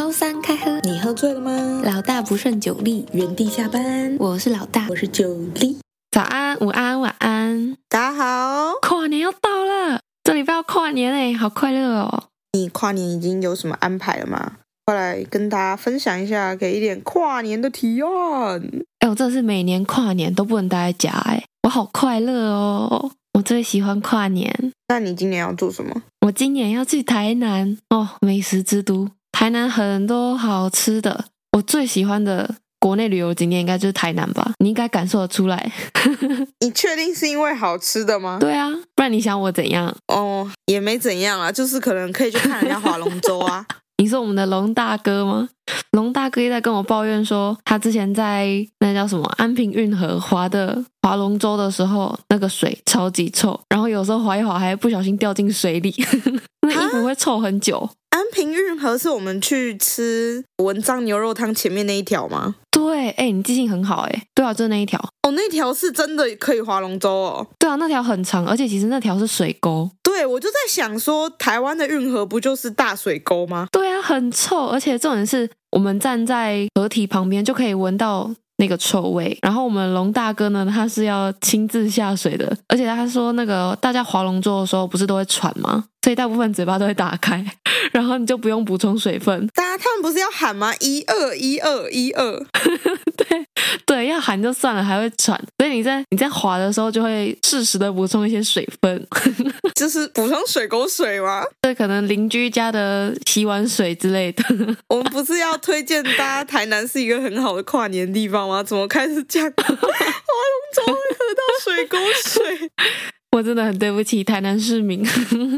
周三开喝，你喝醉了吗？老大不胜酒力，原地下班。我是老大，我是酒力。早安，午安，晚安，大家好。跨年要到了，这礼拜要跨年哎，好快乐哦！你跨年已经有什么安排了吗？快来跟大家分享一下，给一点跨年的体验。哎，我真的是每年跨年都不能待在家哎，我好快乐哦！我最喜欢跨年。那你今年要做什么？我今年要去台南哦，美食之都。台南很多好吃的，我最喜欢的国内旅游景点应该就是台南吧？你应该感受得出来。你确定是因为好吃的吗？对啊，不然你想我怎样？哦，也没怎样啊，就是可能可以去看人家划龙舟啊。你是我们的龙大哥吗？龙大哥也在跟我抱怨说，他之前在那叫什么安平运河划的划龙舟的时候，那个水超级臭，然后有时候划一划还不小心掉进水里，那衣服会臭很久。安平运河是我们去吃文章牛肉汤前面那一条吗？对，哎，你记性很好，哎，对啊，就是那一条。哦，那条是真的可以划龙舟哦。对啊，那条很长，而且其实那条是水沟。对，我就在想说，台湾的运河不就是大水沟吗？对啊，很臭，而且重点是我们站在河堤旁边就可以闻到那个臭味。然后我们龙大哥呢，他是要亲自下水的，而且他说那个大家划龙舟的时候不是都会喘吗？所以大部分嘴巴都会打开，然后你就不用补充水分。大家他们不是要喊吗？一二一二一二，对对，要喊就算了，还会喘。所以你在你在滑的时候就会适时的补充一些水分，就是补充水沟水吗？对，可能邻居家的洗碗水之类的。我们不是要推荐大家台南是一个很好的跨年地方吗？怎么开始讲划龙舟会喝到水沟水？我真的很对不起台南市民。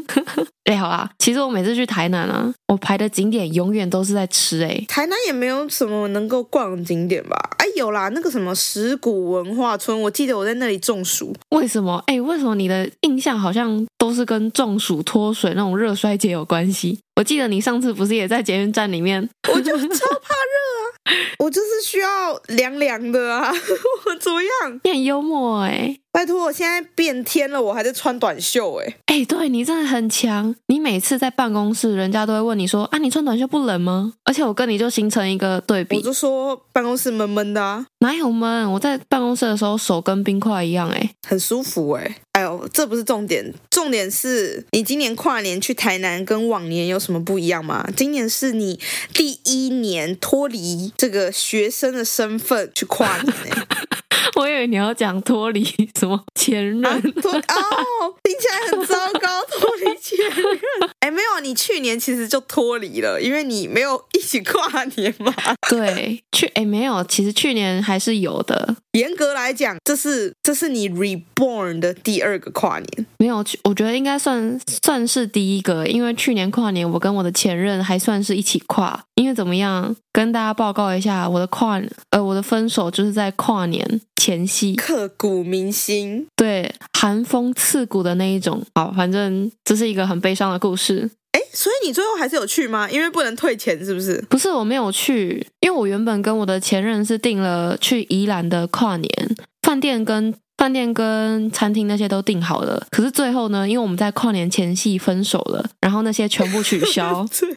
哎，好啦，其实我每次去台南啊，我排的景点永远都是在吃。哎，台南也没有什么能够逛的景点吧？哎，有啦，那个什么石鼓文化村，我记得我在那里中暑。为什么？哎，为什么你的印象好像都是跟中暑脱水那种热衰竭有关系？我记得你上次不是也在捷运站里面？我就超怕热啊，我就是需要凉凉的啊，我怎么样？你很幽默哎。拜托，我现在变天了，我还在穿短袖哎！哎，对，你真的很强，你每次在办公室，人家都会问你说啊，你穿短袖不冷吗？而且我跟你就形成一个对比，我就说办公室闷闷的啊，哪有闷？我在办公室的时候手跟冰块一样哎，很舒服哎！哎呦，这不是重点，重点是你今年跨年去台南跟往年有什么不一样吗？今年是你第一年脱离这个学生的身份去跨年哎。我以为你要讲脱离什么前任，啊、哦，听起来很糟糕，脱离前任。哎，没有，你去年其实就脱离了，因为你没有一起跨年嘛。对，去哎没有，其实去年还是有的。严格来讲，这是这是你 reborn 的第二个跨年。没有，我觉得应该算算是第一个，因为去年跨年我跟我的前任还算是一起跨。因为怎么样，跟大家报告一下，我的跨呃我的分手就是在跨年前夕，刻骨铭心，对，寒风刺骨的那一种。好，反正这是一个很悲伤的故事。哎，所以你最后还是有去吗？因为不能退钱，是不是？不是，我没有去，因为我原本跟我的前任是订了去宜兰的跨年，饭店跟饭店跟餐厅那些都订好了。可是最后呢，因为我们在跨年前夕分手了，然后那些全部取消。最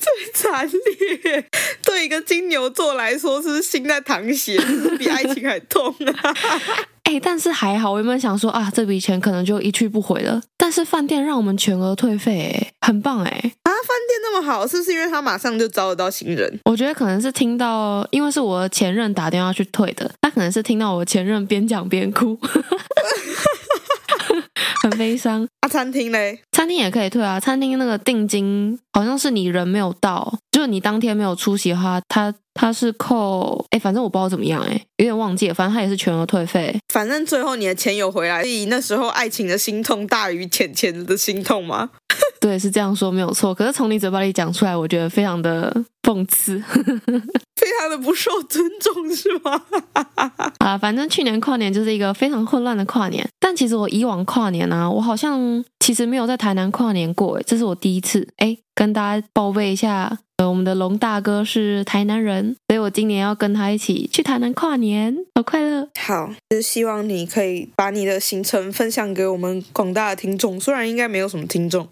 最惨烈，对一个金牛座来说，是不是心在淌血，比爱情还痛啊？哎，但是还好，我原本想说啊，这笔钱可能就一去不回了。但是饭店让我们全额退费，哎，很棒哎！啊，饭店那么好，是不是因为他马上就招得到新人？我觉得可能是听到，因为是我前任打电话去退的，他可能是听到我前任边讲边哭，很悲伤。啊，餐厅嘞？餐厅也可以退啊，餐厅那个定金好像是你人没有到，就是你当天没有出席的话，他。他是扣哎，反正我不知道怎么样哎，有点忘记了。反正他也是全额退费。反正最后你的钱有回来，所以那时候爱情的心痛大于钱钱的心痛吗？对，是这样说没有错。可是从你嘴巴里讲出来，我觉得非常的讽刺，非常的不受尊重，是吗？啊，反正去年跨年就是一个非常混乱的跨年。但其实我以往跨年啊，我好像其实没有在台南跨年过，哎，这是我第一次。哎，跟大家报备一下。我们的龙大哥是台南人，所以我今年要跟他一起去台南跨年，好快乐！好，就是希望你可以把你的行程分享给我们广大的听众，虽然应该没有什么听众。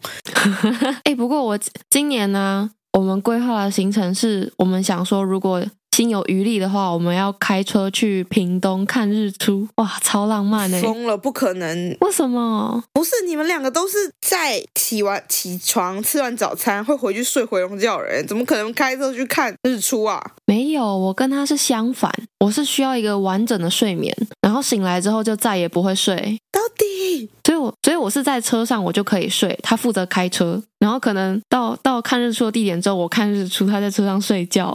哎，不过我今年呢，我们规划的行程是我们想说，如果心有余力的话，我们要开车去屏东看日出，哇，超浪漫的！疯了，不可能！为什么？不是你们两个都是在起完起床、吃完早餐会回去睡回笼觉的人，怎么可能开车去看日出啊？没有，我跟他是相反，我是需要一个完整的睡眠，然后醒来之后就再也不会睡。到底？所以我所以我是在车上我就可以睡，他负责开车，然后可能到到看日出的地点之后，我看日出，他在车上睡觉。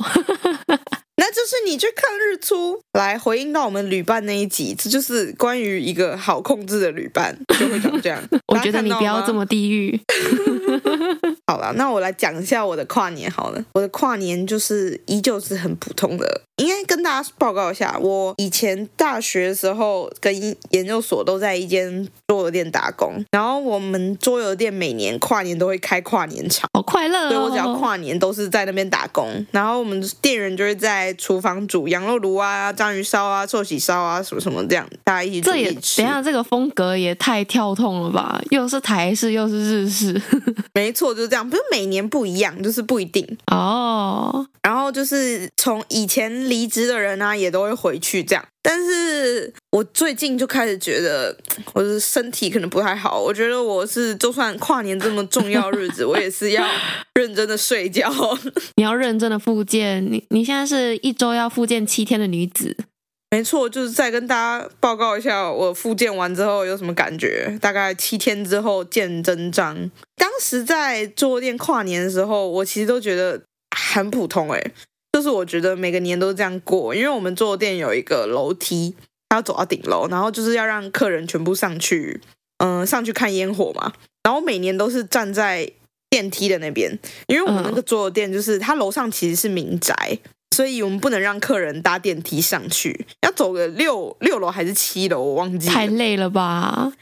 那就是你去看日出，来回应到我们旅伴那一集，这就是关于一个好控制的旅伴 就会长这样。我觉得你不要这么地狱。好了，那我来讲一下我的跨年好了。我的跨年就是依旧是很普通的，应该跟大家报告一下，我以前大学的时候跟研究所都在一间桌游店打工，然后我们桌游店每年跨年都会开跨年场，好快乐哦。所以我只要跨年都是在那边打工，然后我们店员就会在厨房煮羊肉炉啊、章鱼烧啊、寿喜烧啊什么什么这样，大家一起煮一起吃。这也等一下这个风格也太跳痛了吧？又是台式又是日式，没错，就是这样。不是每年不一样，就是不一定哦。Oh. 然后就是从以前离职的人啊，也都会回去这样。但是我最近就开始觉得我的身体可能不太好。我觉得我是就算跨年这么重要日子，我也是要认真的睡觉。你要认真的复健。你你现在是一周要复健七天的女子。没错，就是再跟大家报告一下，我复健完之后有什么感觉。大概七天之后见真章。当时在桌店跨年的时候，我其实都觉得很普通，诶，就是我觉得每个年都是这样过，因为我们坐店有一个楼梯，要走到顶楼，然后就是要让客人全部上去，嗯、上去看烟火嘛。然后每年都是站在电梯的那边，因为我们那个坐店就是它楼上其实是民宅。所以我们不能让客人搭电梯上去，要走个六六楼还是七楼，我忘记。太累了吧？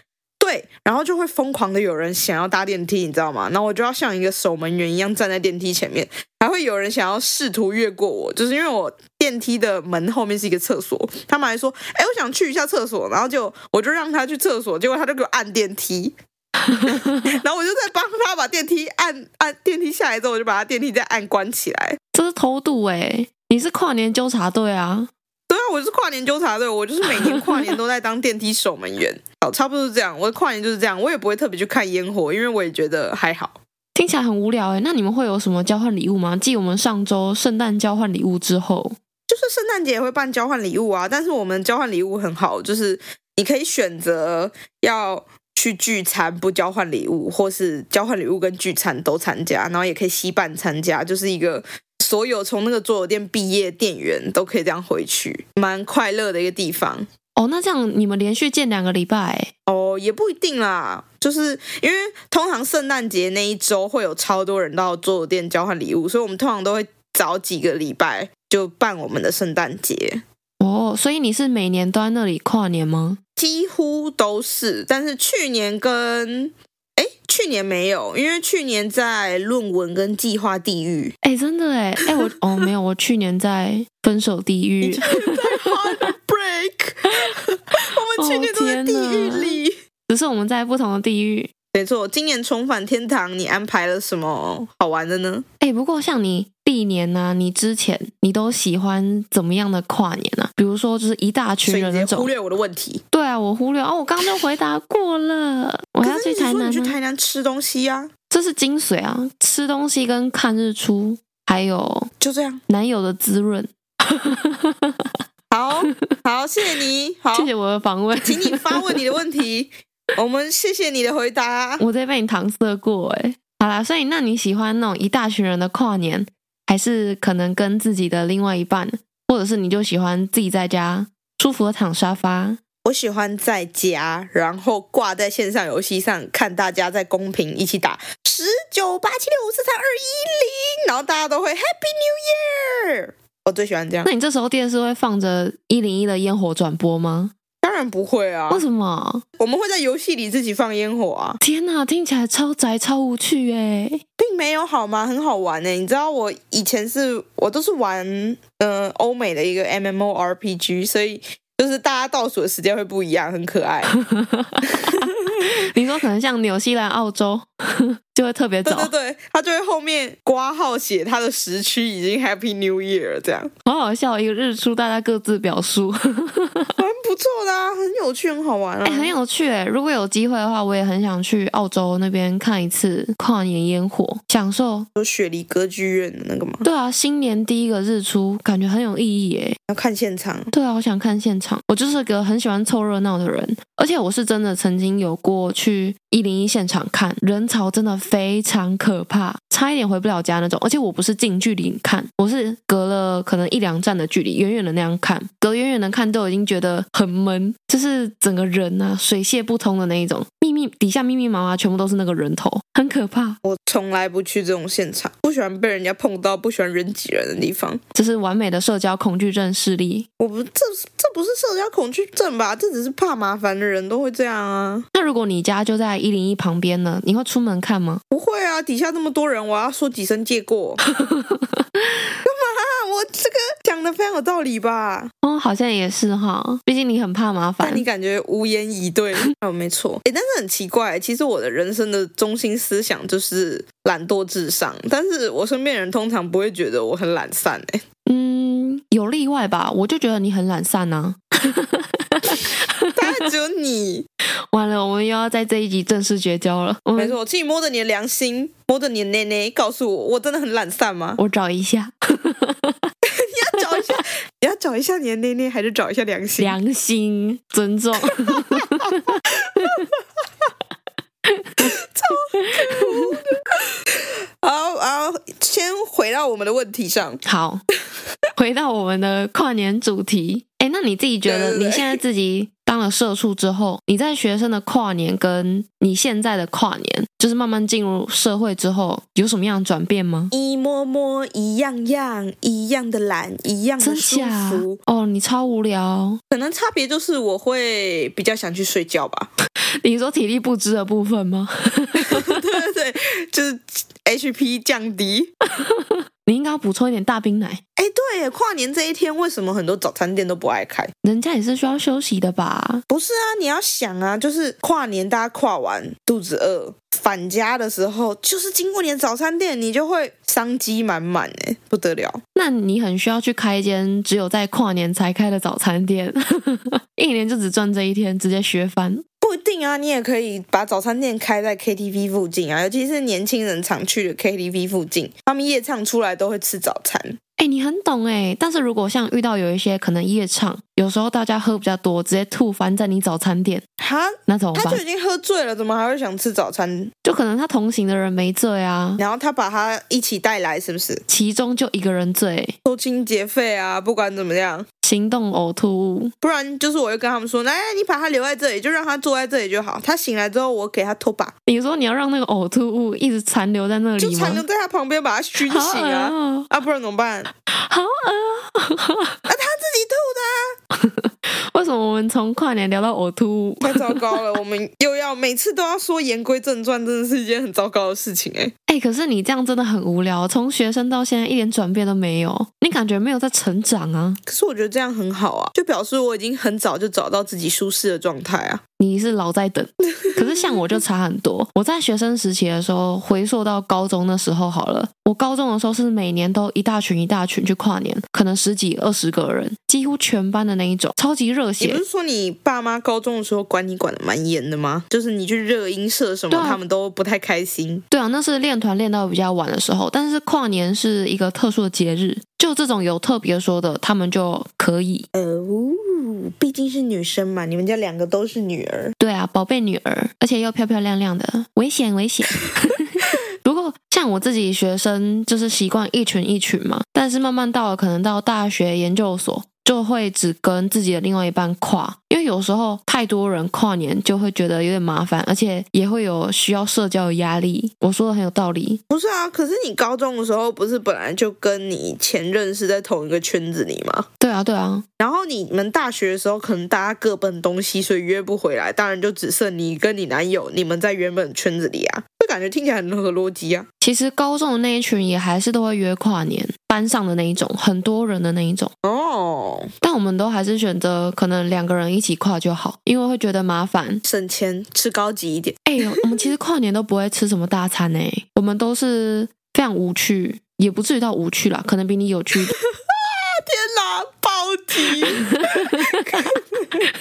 对，然后就会疯狂的有人想要搭电梯，你知道吗？然后我就要像一个守门员一样站在电梯前面，还会有人想要试图越过我，就是因为我电梯的门后面是一个厕所，他们还说：“哎，我想去一下厕所。”然后就我就让他去厕所，结果他就给我按电梯，然后我就在帮他把电梯按按电梯下来之后，我就把他电梯再按关起来，这是偷渡哎。你是跨年纠察队啊？对啊，我是跨年纠察队，我就是每年跨年都在当电梯守门员。好，差不多是这样。我的跨年就是这样，我也不会特别去看烟火，因为我也觉得还好。听起来很无聊哎。那你们会有什么交换礼物吗？继我们上周圣诞交换礼物之后，就是圣诞节也会办交换礼物啊。但是我们交换礼物很好，就是你可以选择要去聚餐不交换礼物，或是交换礼物跟聚餐都参加，然后也可以携伴参加，就是一个。所有从那个桌游店毕业店员都可以这样回去，蛮快乐的一个地方。哦，那这样你们连续见两个礼拜？哦，也不一定啦，就是因为通常圣诞节那一周会有超多人到桌游店交换礼物，所以我们通常都会早几个礼拜就办我们的圣诞节。哦，所以你是每年都在那里跨年吗？几乎都是，但是去年跟哎。去年没有，因为去年在论文跟计划地狱。哎，真的哎，哎我哦没有，我去年在分手地狱。在 heartbreak，我们去年都在地狱里，只是我们在不同的地狱。没错，今年重返天堂，你安排了什么好玩的呢？哎，不过像你历年呢、啊，你之前你都喜欢怎么样的跨年呢、啊？比如说，就是一大群人那种。忽略我的问题。对啊，我忽略哦，我刚刚就回答过了。我要去台南。你去台南吃东西呀、啊？这是精髓啊！吃东西跟看日出，还有就这样男友的滋润。好好，谢谢你，好，谢谢我的访问，请你发问你的问题。我们谢谢你的回答，我在被你搪塞过哎。好啦，所以那你喜欢那种一大群人的跨年，还是可能跟自己的另外一半，或者是你就喜欢自己在家舒服的躺沙发？我喜欢在家，然后挂在线上游戏上看大家在公屏一起打十九八七六五四三二一零，然后大家都会 Happy New Year。我最喜欢这样。那你这时候电视会放着一零一的烟火转播吗？当然不会啊！为什么？我们会在游戏里自己放烟火啊！天哪，听起来超宅超无趣哎，并没有好吗？很好玩哎！你知道我以前是我都是玩嗯、呃、欧美的一个 MMORPG，所以就是大家倒数的时间会不一样，很可爱。你说可能像纽西兰、澳洲。就会特别早，对对对，他就会后面挂号写他的时区已经 Happy New Year 了，这样好好笑。一个日出，大家各自表述，蛮不错的啊，很有趣，很好玩啊，哎，很有趣哎。如果有机会的话，我也很想去澳洲那边看一次跨年烟火，享受有雪梨歌剧院的那个吗？对啊，新年第一个日出，感觉很有意义哎，要看现场。对啊，我想看现场。我就是个很喜欢凑热闹的人，而且我是真的曾经有过去一零一现场看，人潮真的非常可怕，差一点回不了家那种。而且我不是近距离看，我是隔了可能一两站的距离，远远的那样看，隔远远的看都已经觉得很闷，就是整个人啊水泄不通的那一种，密密底下密密麻麻全部都是那个人头，很可怕。我从来不去这种现场，不喜欢被人家碰到，不喜欢人挤人的地方，这是完美的社交恐惧症势力。我不，这这不是社交恐惧症吧？这只是怕麻烦的人都会这样啊。那如果你家就在一零一旁边呢？你会出门看吗？不会啊，底下那么多人，我要说几声借过。干嘛？我这个讲的非常有道理吧？哦，好像也是哈。毕竟你很怕麻烦，但你感觉无言以对。哦，没错。哎，但是很奇怪，其实我的人生的中心思想就是懒惰至上，但是我身边人通常不会觉得我很懒散。哎，嗯，有例外吧？我就觉得你很懒散呢、啊。当然只有你。完了，我们又要在这一集正式绝交了。没错，我请你摸着你的良心，摸着你的内内，告诉我，我真的很懒散吗？我找一下。你要找一下，你要找一下你的内内，还是找一下良心？良心，尊重。超可恶的。好，好，先回到我们的问题上。好，回到我们的跨年主题。哎，那你自己觉得，你现在自己当了社畜之后，你在学生的跨年跟你现在的跨年，就是慢慢进入社会之后，有什么样的转变吗？一摸摸，一样样，一样的懒，一样的舒服。哦，你超无聊。可能差别就是我会比较想去睡觉吧。你说体力不支的部分吗？对对对，就是 HP 降低。你应该要补充一点大冰奶。哎，对，跨年这一天为什么很多早餐店都不爱开？人家也是需要休息的吧？不是啊，你要想啊，就是跨年大家跨完肚子饿，返家的时候就是经过你的早餐店，你就会商机满满哎，不得了。那你很需要去开一间只有在跨年才开的早餐店，一年就只赚这一天，直接削翻。不一定啊，你也可以把早餐店开在 KTV 附近啊，尤其是年轻人常去的 KTV 附近，他们夜唱出来都会吃早餐。哎，你很懂哎，但是如果像遇到有一些可能夜唱，有时候大家喝比较多，直接吐翻在你早餐店，哈，那怎么办？他就已经喝醉了，怎么还会想吃早餐？就可能他同行的人没醉啊，然后他把他一起带来，是不是？其中就一个人醉，收清洁费啊，不管怎么样。行动呕吐物，不然就是我会跟他们说，来，你把他留在这里，就让他坐在这里就好。他醒来之后，我给他拖把。你说你要让那个呕吐物一直残留在那里吗？就残留在他旁边，把他熏醒啊！哦、啊，不然怎么办？好恶啊！他自己吐的、啊。为什么我们从跨年聊到呕吐？太糟糕了！我们又要每次都要说言归正传，真的是一件很糟糕的事情哎、欸。哎、欸，可是你这样真的很无聊，从学生到现在一点转变都没有，你感觉没有在成长啊？可是我觉得这样很好啊，就表示我已经很早就找到自己舒适的状态啊。你是老在等，可是像我就差很多。我在学生时期的时候，回溯到高中的时候好了，我高中的时候是每年都一大群一大群去跨年，可能十几二十个人，几乎全班的那一种，超级热血。你不是说你爸妈高中的时候管你管的蛮严的吗？就是你去热音社什么，啊、他们都不太开心。对啊，那是练团练到比较晚的时候，但是跨年是一个特殊的节日，就这种有特别说的，他们就可以。哦，毕竟是女生嘛，你们家两个都是女儿。对啊，宝贝女儿，而且又漂漂亮亮的，危险危险。不过像我自己学生，就是习惯一群一群嘛，但是慢慢到了可能到大学研究所。就会只跟自己的另外一半跨，因为有时候太多人跨年就会觉得有点麻烦，而且也会有需要社交的压力。我说的很有道理。不是啊，可是你高中的时候不是本来就跟你前任是在同一个圈子里吗？对啊，对啊。然后你们大学的时候可能大家各奔东西，所以约不回来，当然就只剩你跟你男友，你们在原本圈子里啊。感觉听起来很合逻辑啊。其实高中的那一群也还是都会约跨年，班上的那一种，很多人的那一种。哦，但我们都还是选择可能两个人一起跨就好，因为会觉得麻烦，省钱，吃高级一点。哎呦，我们其实跨年都不会吃什么大餐哎，我们都是非常无趣，也不至于到无趣啦，可能比你有趣哪，暴击！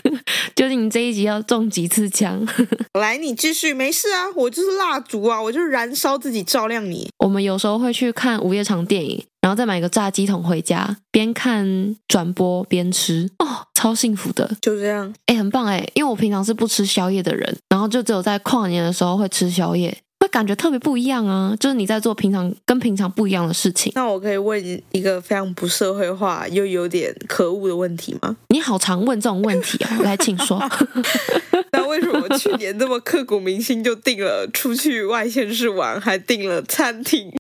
究竟你这一集要中几次枪？来，你继续，没事啊，我就是蜡烛啊，我就燃烧自己，照亮你。我们有时候会去看午夜场电影，然后再买个炸鸡桶回家，边看转播边吃，哦，超幸福的。就这样，哎，很棒哎，因为我平常是不吃宵夜的人，然后就只有在跨年的时候会吃宵夜。会感觉特别不一样啊！就是你在做平常跟平常不一样的事情。那我可以问一个非常不社会化又有点可恶的问题吗？你好常问这种问题啊！来，请说。那为什么去年这么刻骨铭心就订了出去外县市玩，还订了餐厅？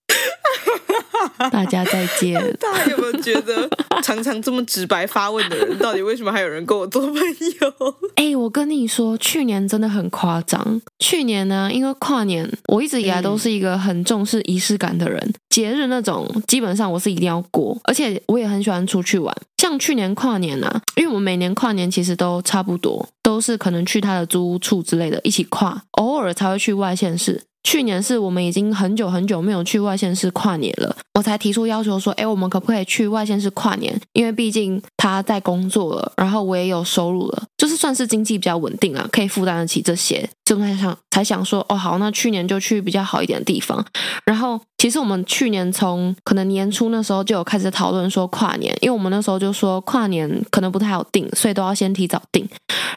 大家再见。大家有没有觉得，常常这么直白发问的人，到底为什么还有人跟我做朋友？哎、欸，我跟你说，去年真的很夸张。去年呢，因为跨年，我一直以来都是一个很重视仪式感的人，嗯、节日那种基本上我是一定要过，而且我也很喜欢出去玩。像去年跨年啊，因为我们每年跨年其实都差不多，都是可能去他的租屋处之类的一起跨，偶尔才会去外县市。去年是我们已经很久很久没有去外县市跨年了，我才提出要求说，哎，我们可不可以去外县市跨年？因为毕竟他在工作了，然后我也有收入了，就是算是经济比较稳定啊，可以负担得起这些。就才想才想说，哦，好，那去年就去比较好一点的地方。然后其实我们去年从可能年初那时候就有开始讨论说跨年，因为我们那时候就说跨年可能不太好定，所以都要先提早定。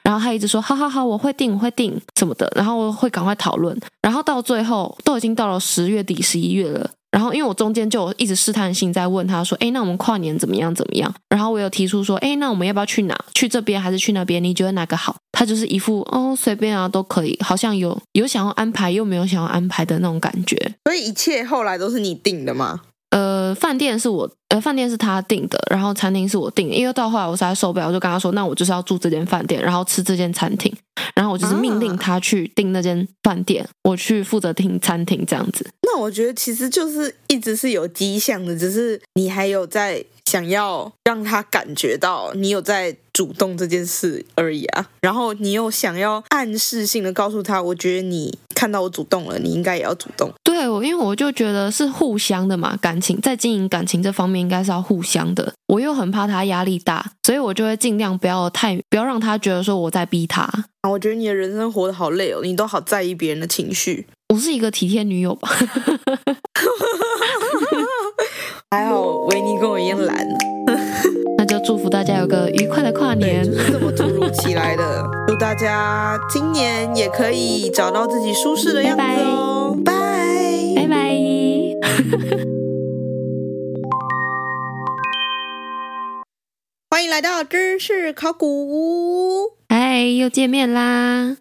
然后他一直说，好好好，我会定，会定什么的，然后我会赶快讨论。然后到最后都已经到了十月底、十一月了。然后，因为我中间就一直试探性在问他说：“哎，那我们跨年怎么样？怎么样？”然后我有提出说：“哎，那我们要不要去哪？去这边还是去那边？你觉得哪个好？”他就是一副哦，随便啊，都可以，好像有有想要安排又没有想要安排的那种感觉。所以一切后来都是你定的吗？呃，饭店是我，呃，饭店是他订的，然后餐厅是我订。因为到后来我实在受不了，我就跟他说：“那我就是要住这间饭店，然后吃这间餐厅。”然后我就是命令他去订那间饭店，我去负责订餐厅这样子。那我觉得其实就是一直是有迹象的，只是你还有在想要让他感觉到你有在主动这件事而已啊。然后你又想要暗示性的告诉他，我觉得你看到我主动了，你应该也要主动。对，我因为我就觉得是互相的嘛，感情在经营感情这方面应该是要互相的。我又很怕他压力大，所以我就会尽量不要太不要让他觉得说我在逼他。啊，我觉得你的人生活得好累哦，你都好在意别人的情绪。我是一个体贴女友吧？还好维尼跟我一样懒。那就祝福大家有个愉快的跨年。就是这么突如其来的，祝大家今年也可以找到自己舒适的样子哦。拜拜拜拜。欢迎来到知识考古。嗨，又见面啦！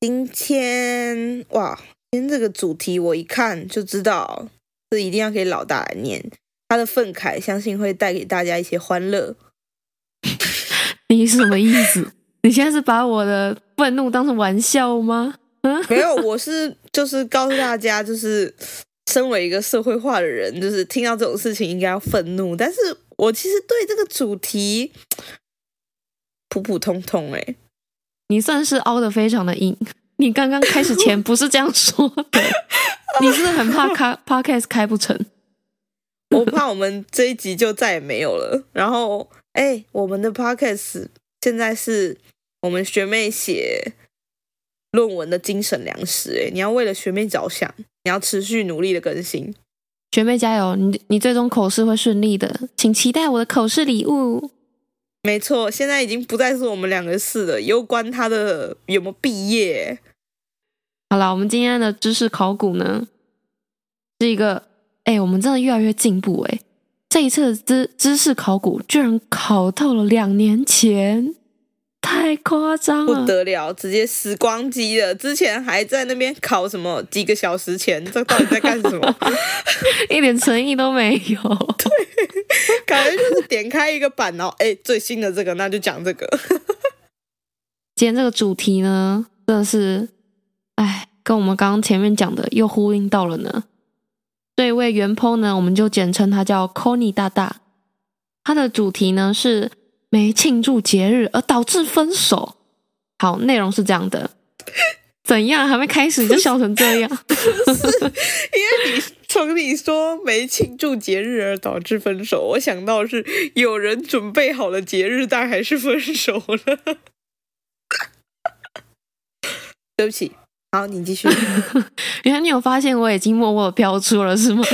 今天哇。今天这个主题我一看就知道，这一定要给老大来念。他的愤慨，相信会带给大家一些欢乐。你是什么意思？你现在是把我的愤怒当成玩笑吗？嗯，没有，我是就是告诉大家，就是身为一个社会化的人，就是听到这种事情应该要愤怒。但是我其实对这个主题普普通通哎，你算是凹的非常的硬。你刚刚开始前不是这样说的，你是很怕开 podcast 开不成？我怕我们这一集就再也没有了。然后，哎，我们的 podcast 现在是我们学妹写论文的精神粮食。哎，你要为了学妹着想，你要持续努力的更新。学妹加油，你你最终口试会顺利的，请期待我的口试礼物。没错，现在已经不再是我们两个事了，攸关他的有没有毕业。好了，我们今天的知识考古呢，是一个，哎，我们真的越来越进步哎！这一次的知知识考古居然考到了两年前，太夸张了，不得了，直接时光机了。之前还在那边考什么几个小时前，这到底在干什么？一点诚意都没有。对，感觉就是点开一个版，然后哎，最新的这个，那就讲这个。今天这个主题呢，真的是。哎跟我们刚刚前面讲的又呼应到了呢。这一位原 po 呢，我们就简称他叫 Conny 大大。他的主题呢是没庆祝节日而导致分手。好，内容是这样的。怎样？还没开始就笑成这样？因为你从你说没庆祝节日而导致分手，我想到是有人准备好了节日，但还是分手了。对不起，好，你继续。原来你有发现我已经默默飘出了，是吗？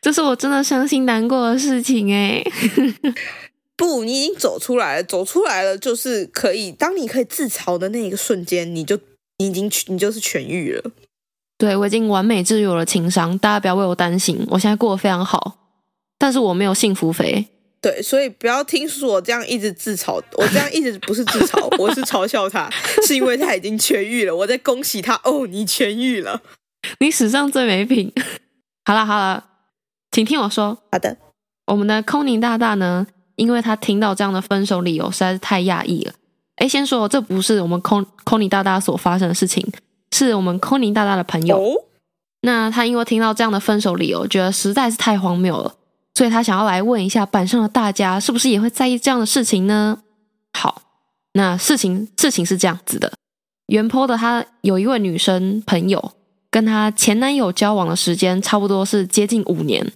这是我真的伤心难过的事情哎。不，你已经走出来了，走出来了就是可以。当你可以自嘲的那一个瞬间，你就你已经你就是痊愈了。对，我已经完美治愈了情商，大家不要为我担心，我现在过得非常好。但是我没有幸福肥。对，所以不要听说我这样一直自嘲，我这样一直不是自嘲，我是嘲笑他，是因为他已经痊愈了。我在恭喜他哦，你痊愈了，你史上最没品。好了好了，请听我说。好的，我们的空宁大大呢？因为他听到这样的分手理由实在是太讶异了。哎，先说这不是我们空空宁大大所发生的事情，是我们空宁大大的朋友。哦、那他因为听到这样的分手理由，觉得实在是太荒谬了，所以他想要来问一下板上的大家，是不是也会在意这样的事情呢？好，那事情事情是这样子的，原 po 的他有一位女生朋友，跟他前男友交往的时间差不多是接近五年，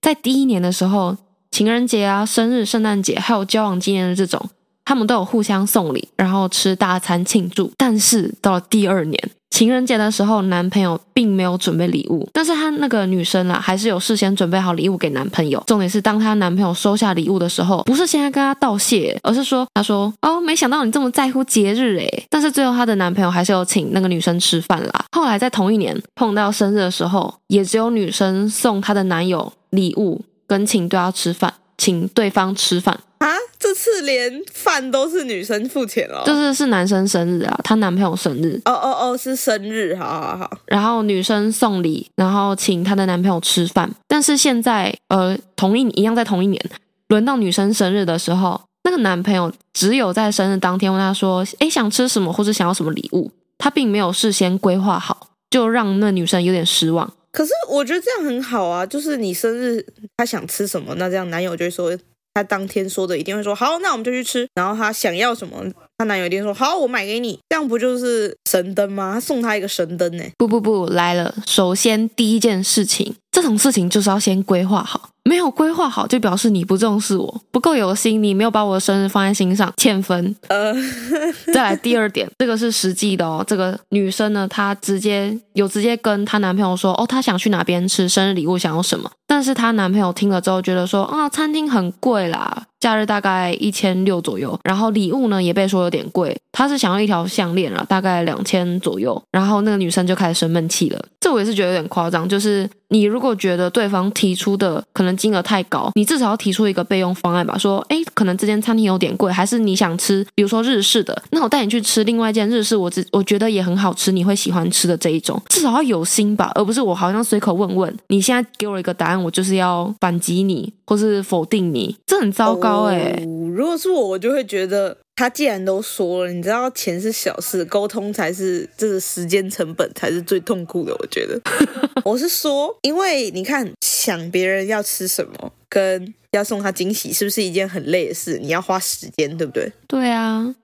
在第一年的时候。情人节啊、生日、圣诞节，还有交往纪念日这种，他们都有互相送礼，然后吃大餐庆祝。但是到了第二年情人节的时候，男朋友并没有准备礼物，但是他那个女生啊，还是有事先准备好礼物给男朋友。重点是，当她男朋友收下礼物的时候，不是先跟她道谢，而是说，她说：“哦，没想到你这么在乎节日诶。”但是最后她的男朋友还是有请那个女生吃饭啦。后来在同一年碰到生日的时候，也只有女生送她的男友礼物。跟请对方吃饭，请对方吃饭啊！这次连饭都是女生付钱了，就是是男生生日啊，她男朋友生日。哦哦哦，是生日，好好好。然后女生送礼，然后请她的男朋友吃饭。但是现在，呃，同一一样在同一年，轮到女生生日的时候，那个男朋友只有在生日当天问她说：“哎，想吃什么，或者想要什么礼物？”他并没有事先规划好，就让那女生有点失望。可是我觉得这样很好啊，就是你生日他想吃什么，那这样男友就会说他当天说的一定会说好，那我们就去吃。然后他想要什么，他男友一定说好，我买给你。这样不就是神灯吗？他送他一个神灯呢？不不不，来了。首先第一件事情，这种事情就是要先规划好。没有规划好，就表示你不重视我，不够有心，你没有把我的生日放在心上，欠分。呃，再来第二点，这个是实际的哦。这个女生呢，她直接有直接跟她男朋友说，哦，她想去哪边吃生日礼物，想要什么。但是她男朋友听了之后，觉得说，啊，餐厅很贵啦，假日大概一千六左右。然后礼物呢，也被说有点贵，她是想要一条项链啦，大概两千左右。然后那个女生就开始生闷气了。这我也是觉得有点夸张，就是。你如果觉得对方提出的可能金额太高，你至少要提出一个备用方案吧。说，诶，可能这间餐厅有点贵，还是你想吃，比如说日式的，那我带你去吃另外一间日式，我只我觉得也很好吃，你会喜欢吃的这一种，至少要有心吧，而不是我好像随口问问。你现在给我一个答案，我就是要反击你，或是否定你，这很糟糕诶。如果是我，我就会觉得。他既然都说了，你知道钱是小事，沟通才是这个时间成本才是最痛苦的。我觉得，我是说，因为你看，想别人要吃什么，跟要送他惊喜，是不是一件很累的事？你要花时间，对不对？对啊。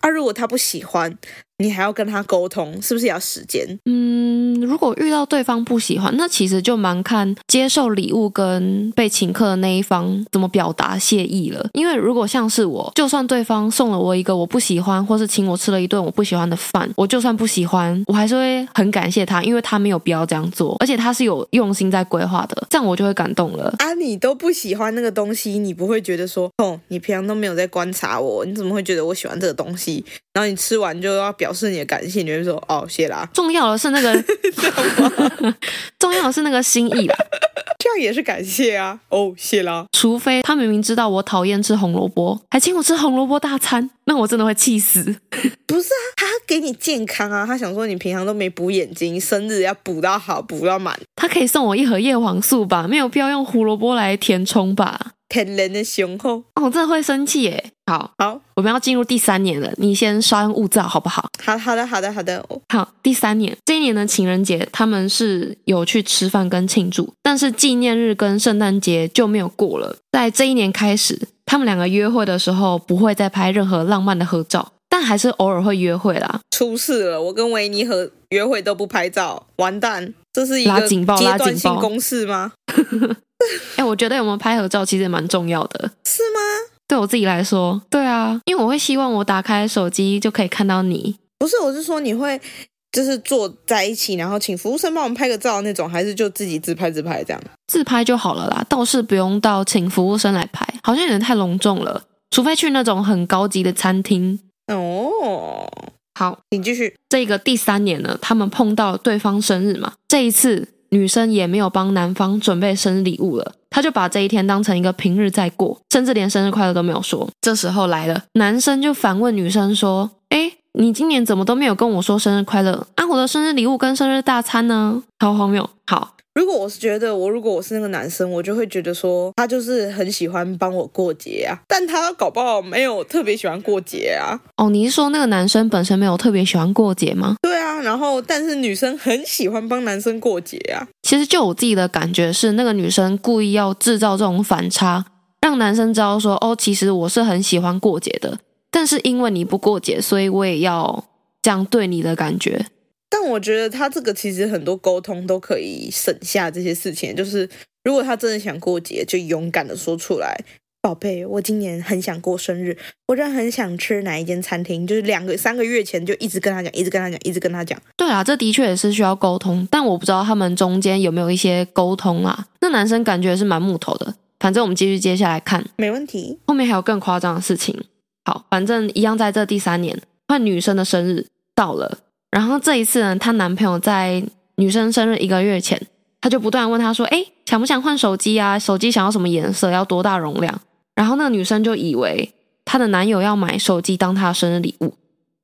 啊，如果他不喜欢。你还要跟他沟通，是不是也要时间？嗯，如果遇到对方不喜欢，那其实就蛮看接受礼物跟被请客的那一方怎么表达谢意了。因为如果像是我，就算对方送了我一个我不喜欢，或是请我吃了一顿我不喜欢的饭，我就算不喜欢，我还是会很感谢他，因为他没有必要这样做，而且他是有用心在规划的，这样我就会感动了。啊，你都不喜欢那个东西，你不会觉得说，哦，你平常都没有在观察我，你怎么会觉得我喜欢这个东西？然后你吃完就要表示你的感谢，你会说哦，谢啦。重要的是那个 重要的是那个心意啦。这样也是感谢啊。哦，谢啦。除非他明明知道我讨厌吃红萝卜，还请我吃红萝卜大餐，那我真的会气死。不是啊，他给你健康啊，他想说你平常都没补眼睛，生日要补到好，补到满。他可以送我一盒叶黄素吧，没有必要用胡萝卜来填充吧。天然的雄厚哦，我真的会生气耶。好好，我们要进入第三年了，你先稍安勿躁好不好？好好的好的好的。好，第三年这一年的情人节，他们是有去吃饭跟庆祝，但是纪念日跟圣诞节就没有过了。在这一年开始，他们两个约会的时候不会再拍任何浪漫的合照，但还是偶尔会约会啦。出事了，我跟维尼和约会都不拍照，完蛋，这是一个阶段性公式吗？哎、欸，我觉得有没有拍合照其实也蛮重要的，是吗？对我自己来说，对啊，因为我会希望我打开手机就可以看到你。不是，我是说你会就是坐在一起，然后请服务生帮我们拍个照那种，还是就自己自拍自拍这样？自拍就好了啦，倒是不用到请服务生来拍，好像有点太隆重了。除非去那种很高级的餐厅。哦，好，你继续。这个第三年呢，他们碰到对方生日嘛，这一次。女生也没有帮男方准备生日礼物了，他就把这一天当成一个平日在过，甚至连生日快乐都没有说。这时候来了，男生就反问女生说：“诶，你今年怎么都没有跟我说生日快乐？啊，我的生日礼物跟生日大餐呢？”超荒谬。好。如果我是觉得我如果我是那个男生，我就会觉得说他就是很喜欢帮我过节啊，但他搞不好没有特别喜欢过节啊。哦，你是说那个男生本身没有特别喜欢过节吗？然后但是女生很喜欢帮男生过节啊。其实就我自己的感觉是，那个女生故意要制造这种反差，让男生知道说哦，其实我是很喜欢过节的，但是因为你不过节，所以我也要这样对你的感觉。但我觉得他这个其实很多沟通都可以省下这些事情，就是如果他真的想过节，就勇敢的说出来，宝贝，我今年很想过生日，我真的很想吃哪一间餐厅，就是两个三个月前就一直跟他讲，一直跟他讲，一直跟他讲。对啊，这的确也是需要沟通，但我不知道他们中间有没有一些沟通啊。那男生感觉是蛮木头的，反正我们继续接下来看，没问题。后面还有更夸张的事情。好，反正一样，在这第三年，换女生的生日到了。然后这一次呢，她男朋友在女生生日一个月前，他就不断问她说：“哎，想不想换手机啊？手机想要什么颜色？要多大容量？”然后那个女生就以为她的男友要买手机当她的生日礼物，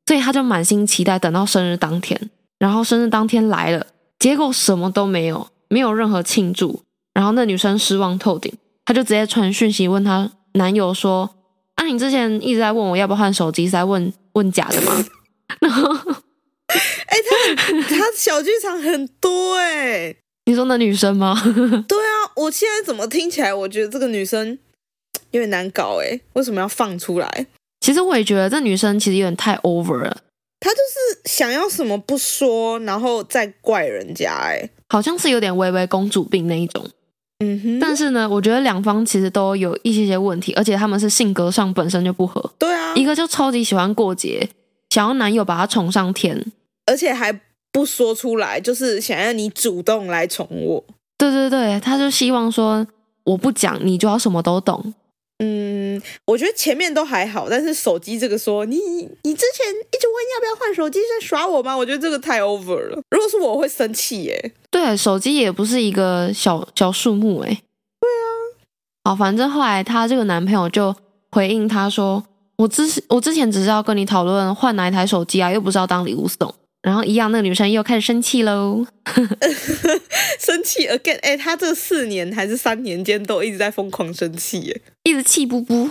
所以她就满心期待等到生日当天。然后生日当天来了，结果什么都没有，没有任何庆祝。然后那女生失望透顶，她就直接传讯息问她男友说：“啊，你之前一直在问我要不要换手机，是在问问假的吗？”然后。哎、欸，他他小剧场很多哎、欸，你说那女生吗？对啊，我现在怎么听起来，我觉得这个女生有点难搞哎，为什么要放出来？其实我也觉得这女生其实有点太 over 了，她就是想要什么不说，然后再怪人家哎，好像是有点微微公主病那一种。嗯哼，但是呢，我觉得两方其实都有一些些问题，而且他们是性格上本身就不合。对啊，一个就超级喜欢过节。想要男友把她宠上天，而且还不说出来，就是想要你主动来宠我。对对对，他就希望说我不讲，你就要什么都懂。嗯，我觉得前面都还好，但是手机这个说你你之前一直问要不要换手机，是在耍我吗？我觉得这个太 over 了。如果是我，我会生气耶。对，手机也不是一个小小数目哎。对啊。好，反正后来她这个男朋友就回应她说。我之我之前只是要跟你讨论换哪一台手机啊，又不是要当礼物送。然后一样，那个女生又开始生气喽，生气 again。哎，她这四年还是三年间都一直在疯狂生气，耶，一直气不不。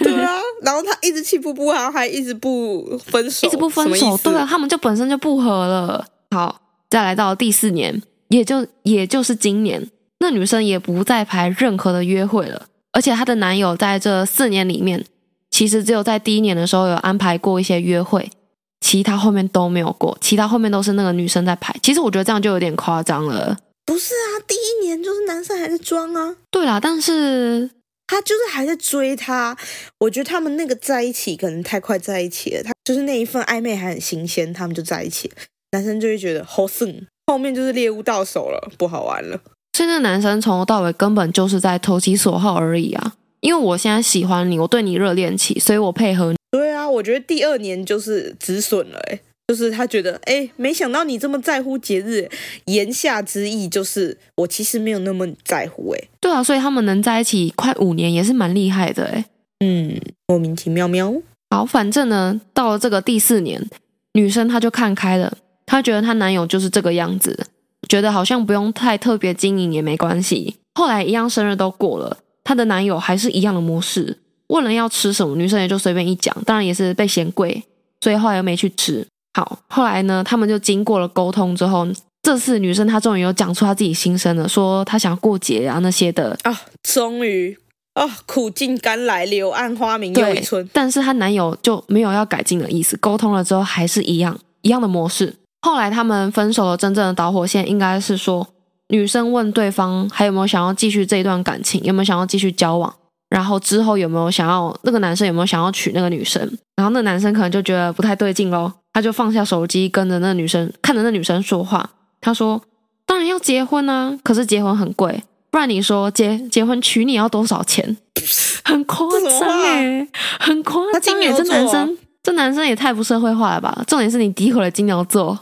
对啊，然后她一直气不不，然后还一直不分手，一直不分手。对啊，他们就本身就不合了。好，再来到第四年，也就也就是今年，那女生也不再排任何的约会了，而且她的男友在这四年里面。其实只有在第一年的时候有安排过一些约会，其他后面都没有过，其他后面都是那个女生在排。其实我觉得这样就有点夸张了。不是啊，第一年就是男生还在装啊。对啦，但是他就是还在追她。我觉得他们那个在一起可能太快在一起了，他就是那一份暧昧还很新鲜，他们就在一起，男生就会觉得好胜，后面就是猎物到手了，不好玩了。所以那男生从头到尾根本就是在投其所好而已啊。因为我现在喜欢你，我对你热恋期，所以我配合你。对啊，我觉得第二年就是止损了，哎，就是他觉得，哎，没想到你这么在乎节日，言下之意就是我其实没有那么在乎，哎。对啊，所以他们能在一起快五年也是蛮厉害的，哎。嗯，莫名其妙喵。好，反正呢，到了这个第四年，女生她就看开了，她觉得她男友就是这个样子，觉得好像不用太特别经营也没关系。后来一样，生日都过了。她的男友还是一样的模式，问了要吃什么，女生也就随便一讲，当然也是被嫌贵，所以后来又没去吃。好，后来呢，他们就经过了沟通之后，这次女生她终于有讲出她自己心声了，说她想要过节啊那些的啊，终于啊，苦尽甘来，柳暗花明又一村。但是她男友就没有要改进的意思，沟通了之后还是一样一样的模式。后来他们分手了，真正的导火线应该是说，女生问对方还有没有想要继续这一段感情，有没有想要继续交往，然后之后有没有想要那个男生有没有想要娶那个女生，然后那个男生可能就觉得不太对劲喽。他就放下手机，跟着那女生，看着那女生说话。他说：“当然要结婚啊，可是结婚很贵，不然你说结结婚娶你要多少钱？很夸张哎，很夸张哎，这男生这男生也太不社会化了吧？重点是你诋毁了金牛座。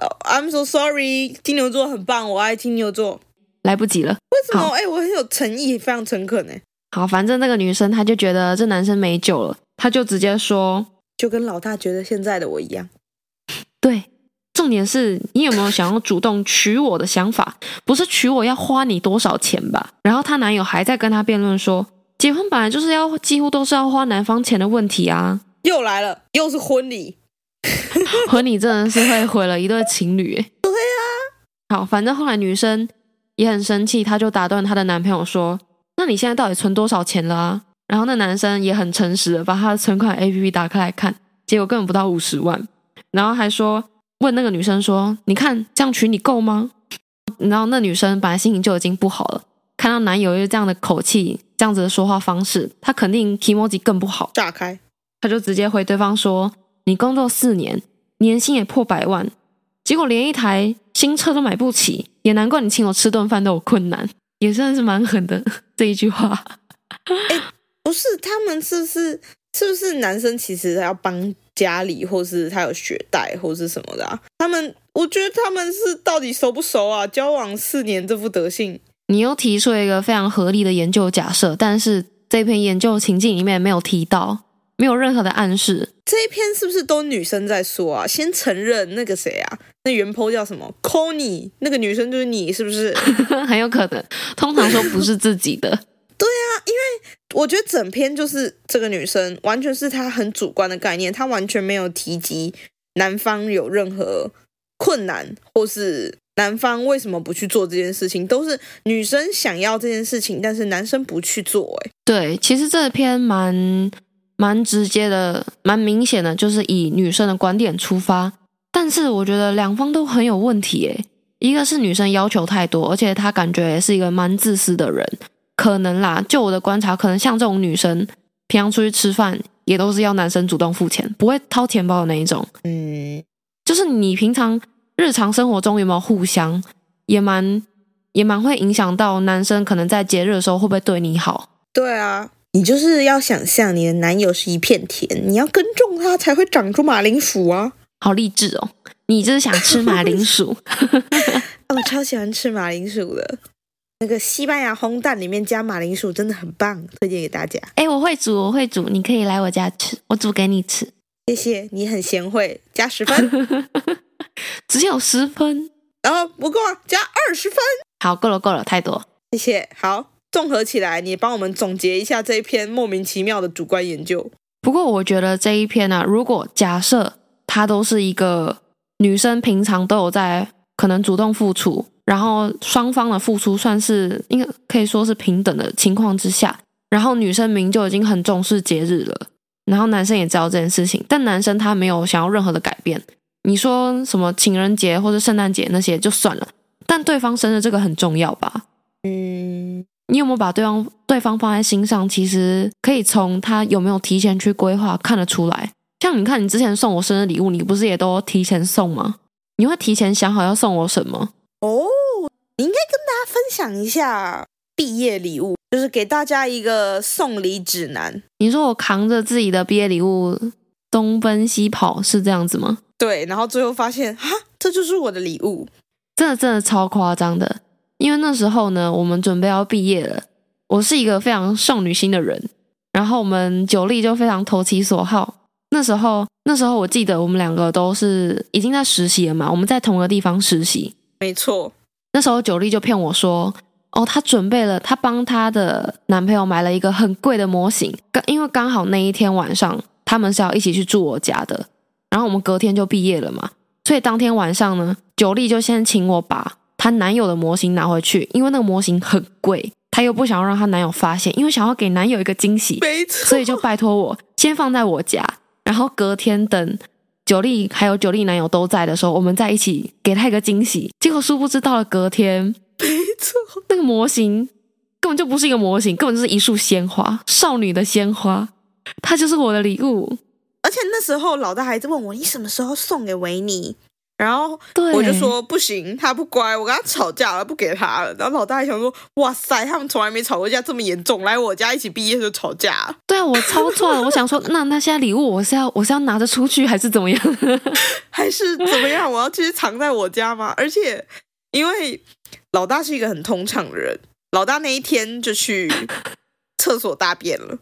Oh, I'm so sorry，金牛座很棒，我爱金牛座。来不及了，为什么？哎、欸，我很有诚意，非常诚恳哎。好，反正那个女生她就觉得这男生没救了，她就直接说。”就跟老大觉得现在的我一样，对，重点是你有没有想要主动娶我的想法？不是娶我要花你多少钱吧？然后她男友还在跟她辩论说，结婚本来就是要几乎都是要花男方钱的问题啊！又来了，又是婚礼，婚礼真的是会毁了一对情侣。对啊，好，反正后来女生也很生气，她就打断她的男朋友说：“那你现在到底存多少钱了啊？”然后那男生也很诚实的把他的存款 APP 打开来看，结果根本不到五十万，然后还说问那个女生说：“你看这样娶你够吗？”然后那女生本来心情就已经不好了，看到男友又这样的口气、这样子的说话方式，她肯定 kimoji 更不好。炸开，她就直接回对方说：“你工作四年，年薪也破百万，结果连一台新车都买不起，也难怪你请我吃顿饭都有困难，也算是蛮狠的 这一句话。”欸不是他们是不是是不是男生？其实要帮家里，或是他有学贷，或是什么的啊？他们，我觉得他们是到底熟不熟啊？交往四年这副德性，你又提出了一个非常合理的研究假设，但是这篇研究情境里面没有提到，没有任何的暗示。这一篇是不是都女生在说啊？先承认那个谁啊？那原 po 叫什么？Connie，那个女生就是你，是不是？很有可能，通常说不是自己的。对啊，因为我觉得整篇就是这个女生完全是她很主观的概念，她完全没有提及男方有任何困难，或是男方为什么不去做这件事情，都是女生想要这件事情，但是男生不去做。哎，对，其实这篇蛮蛮直接的，蛮明显的，就是以女生的观点出发，但是我觉得两方都很有问题。哎，一个是女生要求太多，而且她感觉也是一个蛮自私的人。可能啦，就我的观察，可能像这种女生，平常出去吃饭也都是要男生主动付钱，不会掏钱包的那一种。嗯，就是你平常日常生活中有没有互相，也蛮也蛮会影响到男生可能在节日的时候会不会对你好。对啊，你就是要想象你的男友是一片田，你要耕种它才会长出马铃薯啊！好励志哦，你就是想吃马铃薯？我超喜欢吃马铃薯的。那个西班牙烘蛋里面加马铃薯真的很棒，推荐给大家。哎，我会煮，我会煮，你可以来我家吃，我煮给你吃。谢谢，你很贤惠，加十分，只有十分，然后不够啊，加二十分。好，够了，够了，太多。谢谢。好，综合起来，你帮我们总结一下这一篇莫名其妙的主观研究。不过我觉得这一篇呢、啊，如果假设它都是一个女生平常都有在可能主动付出。然后双方的付出算是应该可以说是平等的情况之下，然后女生明就已经很重视节日了，然后男生也知道这件事情，但男生他没有想要任何的改变。你说什么情人节或者圣诞节那些就算了，但对方生日这个很重要吧？嗯，你有没有把对方对方放在心上？其实可以从他有没有提前去规划看得出来。像你看，你之前送我生日礼物，你不是也都提前送吗？你会提前想好要送我什么？哦，你应该跟大家分享一下毕业礼物，就是给大家一个送礼指南。你说我扛着自己的毕业礼物东奔西跑是这样子吗？对，然后最后发现，哈，这就是我的礼物，真的真的超夸张的。因为那时候呢，我们准备要毕业了，我是一个非常少女心的人，然后我们九力就非常投其所好。那时候，那时候我记得我们两个都是已经在实习了嘛，我们在同一个地方实习。没错，那时候九力就骗我说：“哦，她准备了，她帮她的男朋友买了一个很贵的模型，刚因为刚好那一天晚上他们是要一起去住我家的，然后我们隔天就毕业了嘛，所以当天晚上呢，九力就先请我把她男友的模型拿回去，因为那个模型很贵，她又不想要让她男友发现，因为想要给男友一个惊喜，没错，所以就拜托我先放在我家，然后隔天等。九莉还有九莉男友都在的时候，我们在一起给她一个惊喜。结果殊不知到了隔天，没错，那个模型根本就不是一个模型，根本就是一束鲜花，少女的鲜花，它就是我的礼物。而且那时候老大还在问我，你什么时候送给维尼？然后对我就说不行，他不乖，我跟他吵架了，不给他了。然后老大还想说，哇塞，他们从来没吵过架这么严重，来我家一起毕业就吵架。对啊，我超错了。我想说，那那现在礼物我是要我是要拿着出去还是怎么样？还是怎么样？我要继续藏在我家吗？而且因为老大是一个很通畅的人，老大那一天就去 厕所大便了。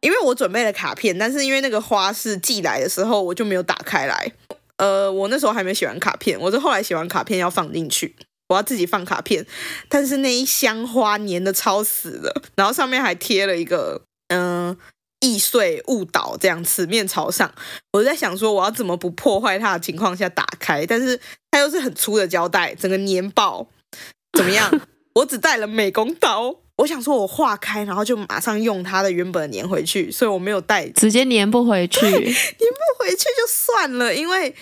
因为我准备了卡片，但是因为那个花是寄来的时候，我就没有打开来。呃，我那时候还没写完卡片，我是后来写完卡片要放进去，我要自己放卡片。但是那一箱花粘的超死的，然后上面还贴了一个嗯、“易碎勿倒”这样子，面朝上。我在想说，我要怎么不破坏它的情况下打开？但是它又是很粗的胶带，整个粘爆，怎么样？我只带了美工刀。我想说，我化开，然后就马上用它的原本粘回去，所以我没有带，直接粘不回去，粘不回去就算了。因为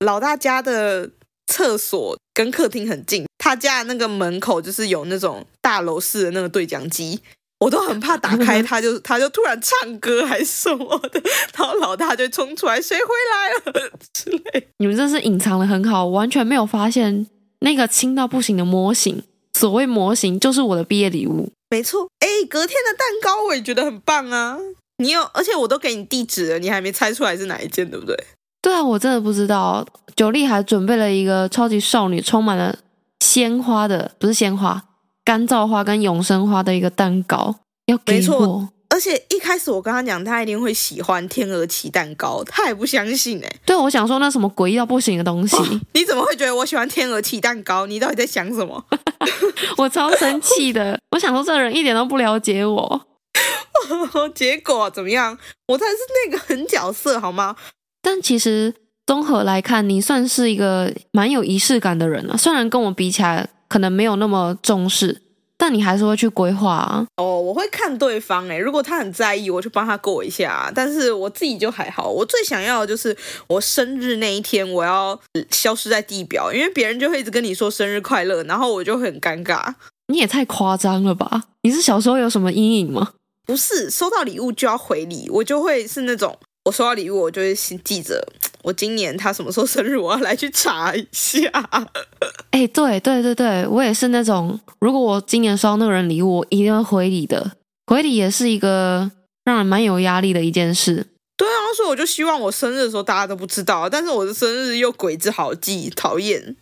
老大家的厕所跟客厅很近，他家的那个门口就是有那种大楼式的那个对讲机，我都很怕打开，他就 他就突然唱歌还是什么的，然后老大就冲出来，谁回来了 之类。你们这是隐藏的很好，完全没有发现那个轻到不行的模型。所谓模型就是我的毕业礼物。没错，哎，隔天的蛋糕我也觉得很棒啊！你有，而且我都给你地址了，你还没猜出来是哪一件，对不对？对啊，我真的不知道。九莉还准备了一个超级少女，充满了鲜花的，不是鲜花，干燥花跟永生花的一个蛋糕，要给我。而且一开始我跟他讲，他一定会喜欢天鹅旗蛋糕，他也不相信哎。对，我想说那什么诡异到不行的东西，哦，你怎么会觉得我喜欢天鹅旗蛋糕？你到底在想什么？我超生气的，我想说这个人一点都不了解我。结果怎么样？我才是那个狠角色，好吗？但其实综合来看，你算是一个蛮有仪式感的人了。虽然跟我比起来，可能没有那么重视。但你还是会去规划啊？哦，我会看对方诶，如果他很在意，我就帮他过一下。但是我自己就还好。我最想要的就是我生日那一天，我要消失在地表，因为别人就会一直跟你说生日快乐，然后我就会很尴尬。你也太夸张了吧？你是小时候有什么阴影吗？不是，收到礼物就要回礼，我就会是那种。我收到礼物，我就会记着我今年他什么时候生日，我要来去查一下。哎、欸，对对对对，我也是那种，如果我今年收到那个人礼物，我一定会回礼的。回礼也是一个让人蛮有压力的一件事。对啊，所以我就希望我生日的时候大家都不知道，但是我的生日又鬼子好记，讨厌。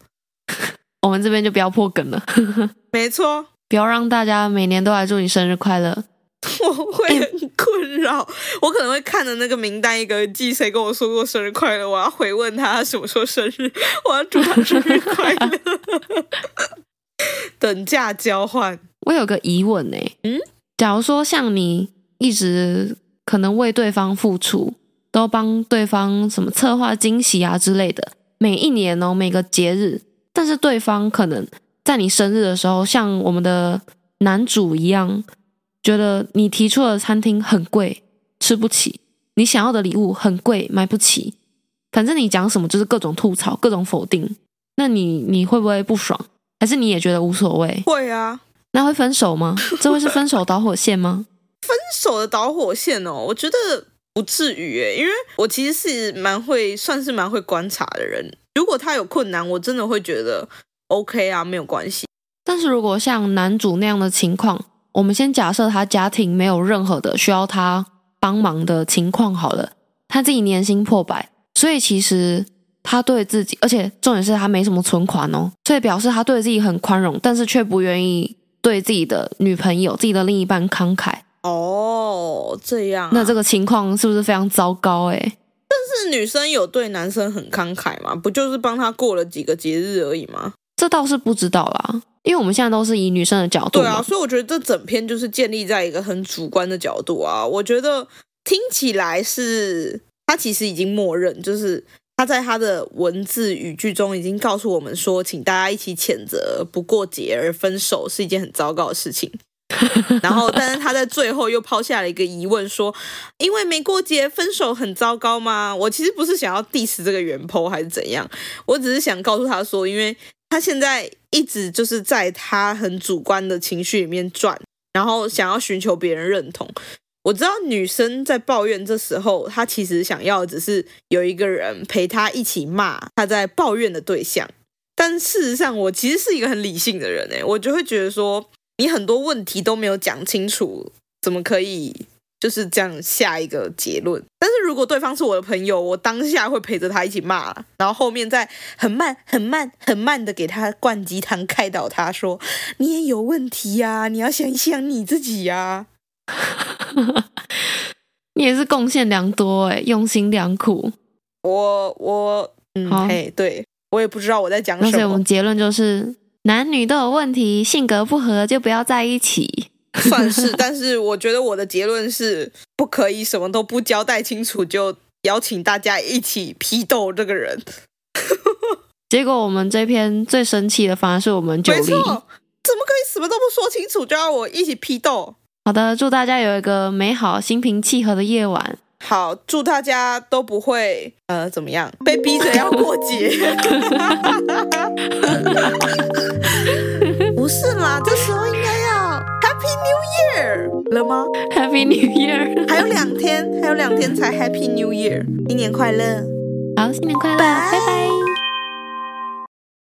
我们这边就不要破梗了。没错，不要让大家每年都来祝你生日快乐。我会很困扰，欸、我可能会看着那个名单一个记谁跟我说过生日快乐，我要回问他什么时候生日，我要祝他生日快乐。等价交换，我有个疑问呢、欸，嗯，假如说像你一直可能为对方付出，都帮对方什么策划惊喜啊之类的，每一年哦每个节日，但是对方可能在你生日的时候，像我们的男主一样。觉得你提出的餐厅很贵，吃不起；你想要的礼物很贵，买不起。反正你讲什么就是各种吐槽，各种否定。那你你会不会不爽？还是你也觉得无所谓？会啊。那会分手吗？这会是分手导火线吗？分手的导火线哦，我觉得不至于诶，因为我其实是蛮会，算是蛮会观察的人。如果他有困难，我真的会觉得 OK 啊，没有关系。但是如果像男主那样的情况，我们先假设他家庭没有任何的需要他帮忙的情况好了，他自己年薪破百，所以其实他对自己，而且重点是他没什么存款哦，所以表示他对自己很宽容，但是却不愿意对自己的女朋友、自己的另一半慷慨。哦，这样啊，那这个情况是不是非常糟糕？诶？但是女生有对男生很慷慨吗？不就是帮他过了几个节日而已吗？这倒是不知道啦。因为我们现在都是以女生的角度。对啊，所以我觉得这整篇就是建立在一个很主观的角度啊。我觉得听起来是他其实已经默认，就是他在他的文字语句中已经告诉我们说，请大家一起谴责不过节而分手是一件很糟糕的事情。然后，但是他在最后又抛下了一个疑问，说：“因为没过节分手很糟糕吗？”我其实不是想要 diss 这个原 po 还是怎样，我只是想告诉他说，因为他现在一直就是在他很主观的情绪里面转，然后想要寻求别人认同。我知道女生在抱怨这时候，她其实想要的只是有一个人陪她一起骂她在抱怨的对象，但事实上，我其实是一个很理性的人诶，我就会觉得说。你很多问题都没有讲清楚，怎么可以就是这样下一个结论？但是如果对方是我的朋友，我当下会陪着他一起骂，然后后面再很慢、很慢、很慢的给他灌鸡汤，开导他说：“你也有问题呀，你要想一想你自己呀。”你也是贡献良多诶，用心良苦。我我嗯，好嘿，对，我也不知道我在讲什么。所以我们结论就是。男女都有问题，性格不合就不要在一起。算是，但是我觉得我的结论是不可以什么都不交代清楚就邀请大家一起批斗这个人。结果我们这篇最生气的反而是我们九力，没错，怎么可以什么都不说清楚就要我一起批斗？好的，祝大家有一个美好、心平气和的夜晚。好，祝大家都不会呃怎么样被逼着要过节。不是啦，这时候 New Year 了吗？Happy New Year，还有两天，还有两天才 Happy New Year，新年快乐！好，新年快乐，拜拜。